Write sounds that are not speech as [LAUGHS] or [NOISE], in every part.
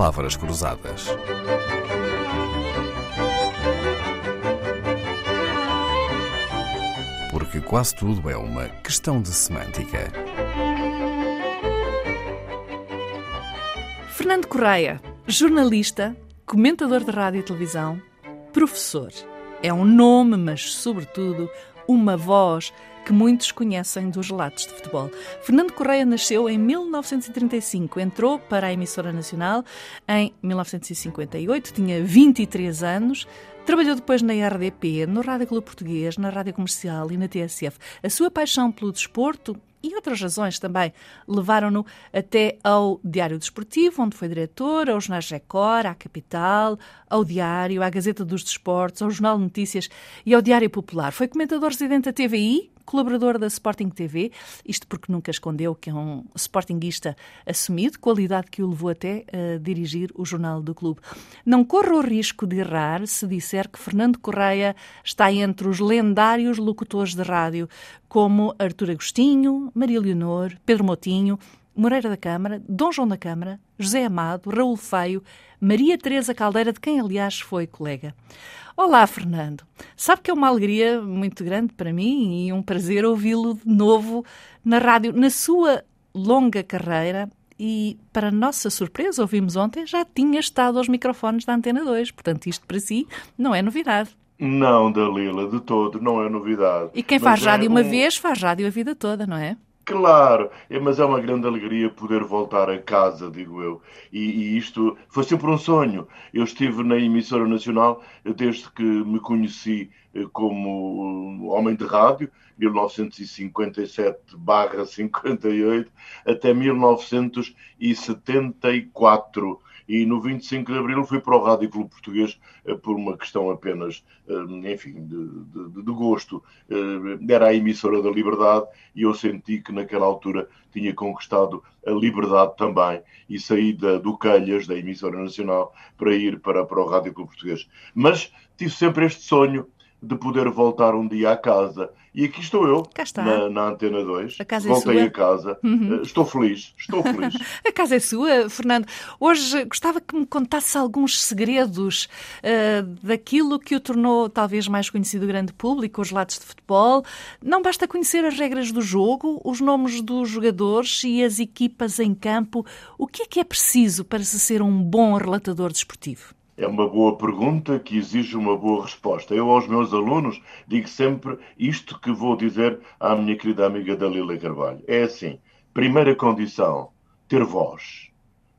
palavras cruzadas. Porque quase tudo é uma questão de semântica. Fernando Correia, jornalista, comentador de rádio e televisão, professor. É um nome, mas, sobretudo, uma voz que muitos conhecem dos relatos de futebol. Fernando Correia nasceu em 1935, entrou para a emissora nacional em 1958, tinha 23 anos, Trabalhou depois na RDP, no Rádio Clube Português, na Rádio Comercial e na TSF. A sua paixão pelo desporto e outras razões também levaram-no até ao Diário Desportivo, onde foi diretor, ao Jornal Record, à Capital, ao Diário, à Gazeta dos Desportos, ao Jornal Notícias e ao Diário Popular. Foi comentador residente da TVI, colaborador da Sporting TV, isto porque nunca escondeu que é um sportinguista assumido, qualidade que o levou até a dirigir o Jornal do Clube. Não corro o risco de errar se disser que Fernando Correia está entre os lendários locutores de rádio, como Artur Agostinho, Maria Leonor, Pedro Motinho, Moreira da Câmara, Dom João da Câmara, José Amado, Raul Feio, Maria Teresa Caldeira, de quem aliás foi colega. Olá, Fernando. Sabe que é uma alegria muito grande para mim e um prazer ouvi-lo de novo na rádio, na sua longa carreira. E, para nossa surpresa, ouvimos ontem, já tinha estado aos microfones da Antena 2. Portanto, isto para si não é novidade. Não, Dalila, de todo, não é novidade. E quem faz rádio é uma vez, faz rádio a vida toda, não é? Claro, é, mas é uma grande alegria poder voltar a casa, digo eu. E, e, isto foi sempre um sonho. Eu estive na emissora nacional desde que me conheci eh, como homem de rádio, 1957-58, até 1974 e no 25 de Abril fui para o Rádio Clube Português eh, por uma questão apenas, eh, enfim, de, de, de, gosto. Eh, era a emissora da liberdade e eu senti que naquela altura tinha conquistado a liberdade também e saí da, do Calhas, da emissora nacional, para ir para, para o Rádio Clube Português. Mas tive sempre este sonho de poder voltar um dia à casa. E aqui estou eu, na, na, Antena 2. A casa Voltei é sua. a casa. Uhum. Uh, estou feliz, estou feliz. [LAUGHS] a casa é sua, Fernando. Hoje gostava que me contasse alguns segredos uh, daquilo que o tornou talvez mais conhecido do grande público, os relatos de futebol. Não basta conhecer as regras do jogo, os nomes dos jogadores e as equipas em campo. O que é que é preciso para se ser um bom relatador desportivo? É uma boa pergunta que exige uma boa resposta. Eu, aos meus alunos, digo sempre isto que vou dizer à minha querida amiga Dalila Carvalho. É assim: primeira condição, ter voz.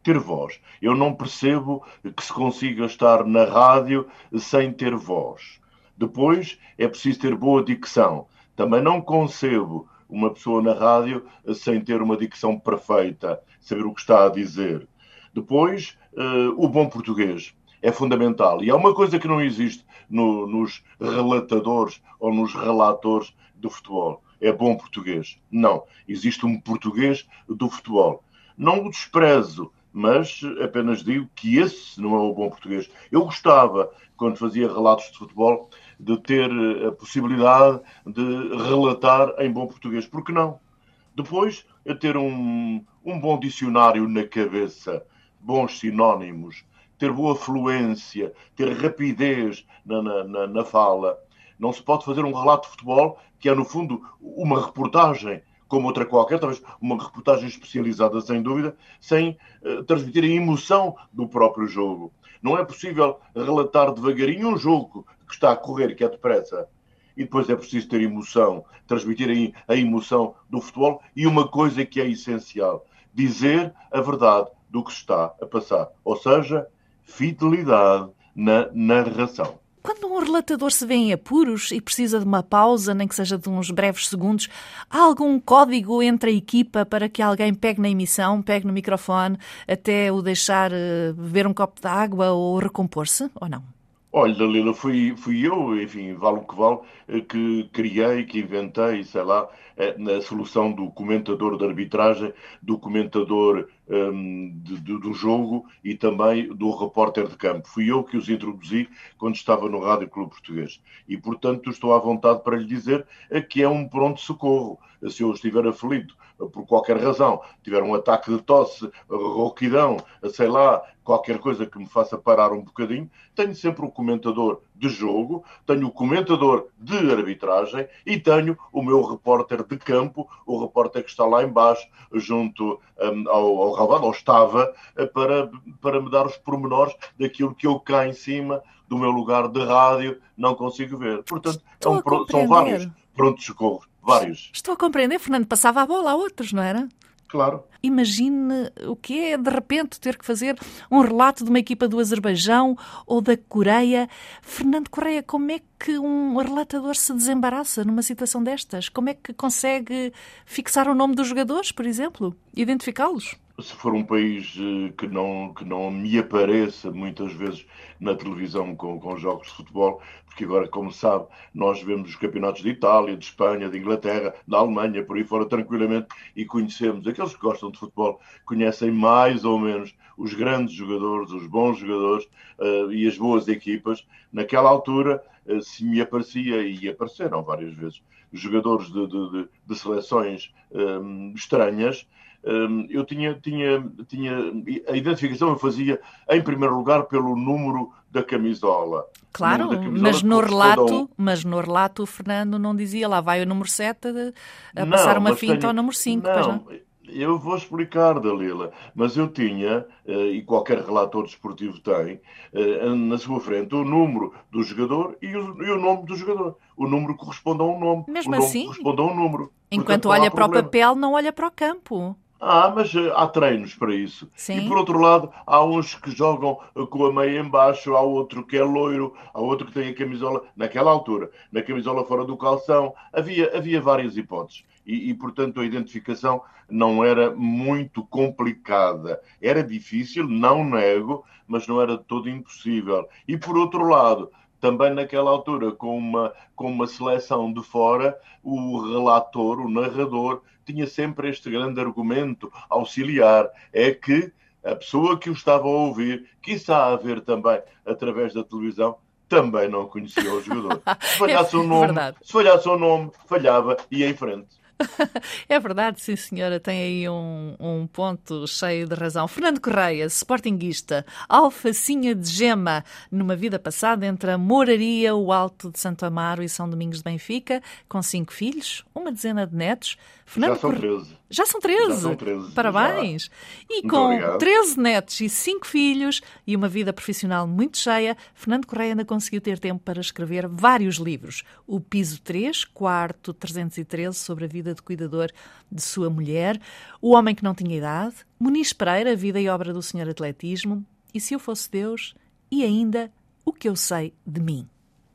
Ter voz. Eu não percebo que se consiga estar na rádio sem ter voz. Depois, é preciso ter boa dicção. Também não concebo uma pessoa na rádio sem ter uma dicção perfeita, saber o que está a dizer. Depois, uh, o bom português é fundamental. E há uma coisa que não existe no, nos relatadores ou nos relatores do futebol. É bom português. Não. Existe um português do futebol. Não o desprezo, mas apenas digo que esse não é o bom português. Eu gostava, quando fazia relatos de futebol, de ter a possibilidade de relatar em bom português. Por que não? Depois, a ter um, um bom dicionário na cabeça, bons sinónimos, ter boa fluência, ter rapidez na, na, na, fala. Não se pode fazer um relato de futebol que é, no fundo, uma reportagem como outra qualquer, talvez uma reportagem especializada, sem dúvida, sem uh, transmitir a emoção do próprio jogo. Não é possível relatar devagarinho um jogo que está a correr, que é depressa. E depois é preciso ter emoção, transmitir a emoção do futebol e uma coisa que é essencial: dizer a verdade do que se está a passar. Ou seja, fidelidade na narração. Quando um relatador se vê em apuros e precisa de uma pausa, nem que seja de uns breves segundos, há algum código entre a equipa para que alguém pegue na emissão, pegue no microfone, até o deixar eh, beber um copo de água ou recompor-se, ou não? Olha, Dalila, fui, fui eu, enfim, vale o que vale, eh, que criei, que inventei, sei lá, eh, a solução do comentador de arbitragem, do comentador um, de, de, do jogo e também do repórter de campo. Fui eu que os introduzi quando estava no Rádio Clube Português. E, portanto, estou à vontade para lhe dizer que é um pronto-socorro. Se eu estiver aflito por qualquer razão, tiver um ataque de tosse, rouquidão, sei lá, qualquer coisa que me faça parar um bocadinho, tenho sempre o comentador de jogo, tenho o comentador de arbitragem e tenho o meu repórter de campo, o repórter que está lá embaixo, junto um, ao, ao Ravado, ou estava, eh, para, para me dar os pormenores daquilo que eu cá em cima do meu lugar de rádio não consigo ver. Portanto, é um, são vários prontos socorros Vários. Estou a compreender, Fernando. Passava a bola a outros, não era? Claro. Imagine o que é, de repente, ter que fazer um relato de uma equipa do Azerbaijão ou da Coreia. Fernando Correia, como é que um relatador se desembaraça numa situação destas? Como é que consegue fixar o nome dos jogadores, por exemplo? Identificá-los? Se for um país eh, que não, que não me apareça muitas vezes na televisão com, com jogos de futebol, porque agora, como sabe, nós vemos os campeonatos de Itália, de Espanha, de Inglaterra, da Alemanha, por aí fora, tranquilamente, e conhecemos, aqueles que gostam de futebol, conhecem mais ou menos os grandes jogadores, os bons jogadores uh, e as boas equipas. Naquela altura, uh, se me aparecia, e apareceram várias vezes, jogadores de, de, de, seleções um, estranhas, Hum, eu tinha, tinha, tinha a identificação eu fazia em primeiro lugar pelo número da camisola. Claro, da camisola mas no relato, um... mas no relato o Fernando não dizia lá vai o número 7 a, passar uma finta tenho... ao número 5. Não, não, eu vou explicar, Dalila, mas eu tinha, eh, e qualquer relator desportivo tem, eh, na sua frente o número do jogador e o, e o nome do jogador. O número corresponde a um nome. Mesmo o nome assim? corresponde a um número. Enquanto Portanto, olha para o papel, não olha para o campo. Ah, mas eh, há treinos para isso. Sim. E por outro lado, há uns que jogam eh, com a meia embaixo, há outro que é loiro, há outro que tem a camisola, naquela altura, na camisola fora do calção. Havia, havia várias hipóteses. E, e, portanto, a identificação não era muito complicada. Era difícil, não nego, mas não era de todo impossível. E por outro lado, também naquela altura, com uma, com uma seleção de fora, o relator, o narrador, tinha sempre este grande argumento auxiliar: é que a pessoa que o estava a ouvir, quiçá a ver também através da televisão, também não conhecia o jogador. [LAUGHS] Se falhasse o nome, se falhasse o nome, falhava e em frente. [LAUGHS] É verdade, sim senhora, tem aí um, um ponto cheio de razão. Fernando Correia, sportinguista, alfacinha de gema, numa vida passada entre a Moraria, o Alto de Santo Amaro e São Domingos de Benfica, com cinco filhos, uma dezena de netos. Fernando Já são 13. Já são 13. Já são 13. Parabéns. Já. E muito com obrigado. 13 netos e 5 filhos e uma vida profissional muito cheia, Fernando Correia ainda conseguiu ter tempo para escrever vários livros. O Piso 3, quarto 313, sobre a vida de cuidador de sua mulher. O Homem que não tinha idade. Muniz Pereira, Vida e Obra do Senhor Atletismo. E Se Eu Fosse Deus. E ainda O que Eu Sei de Mim.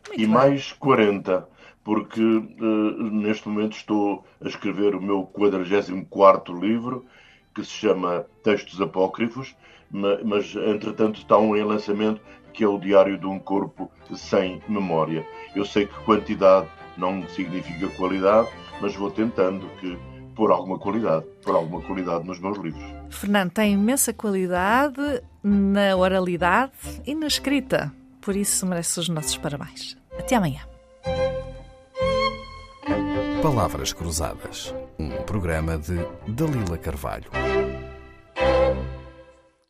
Muito e bem. mais 40 porque uh, neste momento estou a escrever o meu 44 livro, que se chama Textos Apócrifos, mas, mas entretanto está um em lançamento que é o Diário de um Corpo Sem Memória. Eu sei que quantidade não significa qualidade, mas vou tentando que por alguma qualidade, por alguma qualidade nos meus livros. Fernando tem imensa qualidade na oralidade e na escrita, por isso merece os nossos parabéns. Até amanhã. Palavras Cruzadas, um programa de Dalila Carvalho.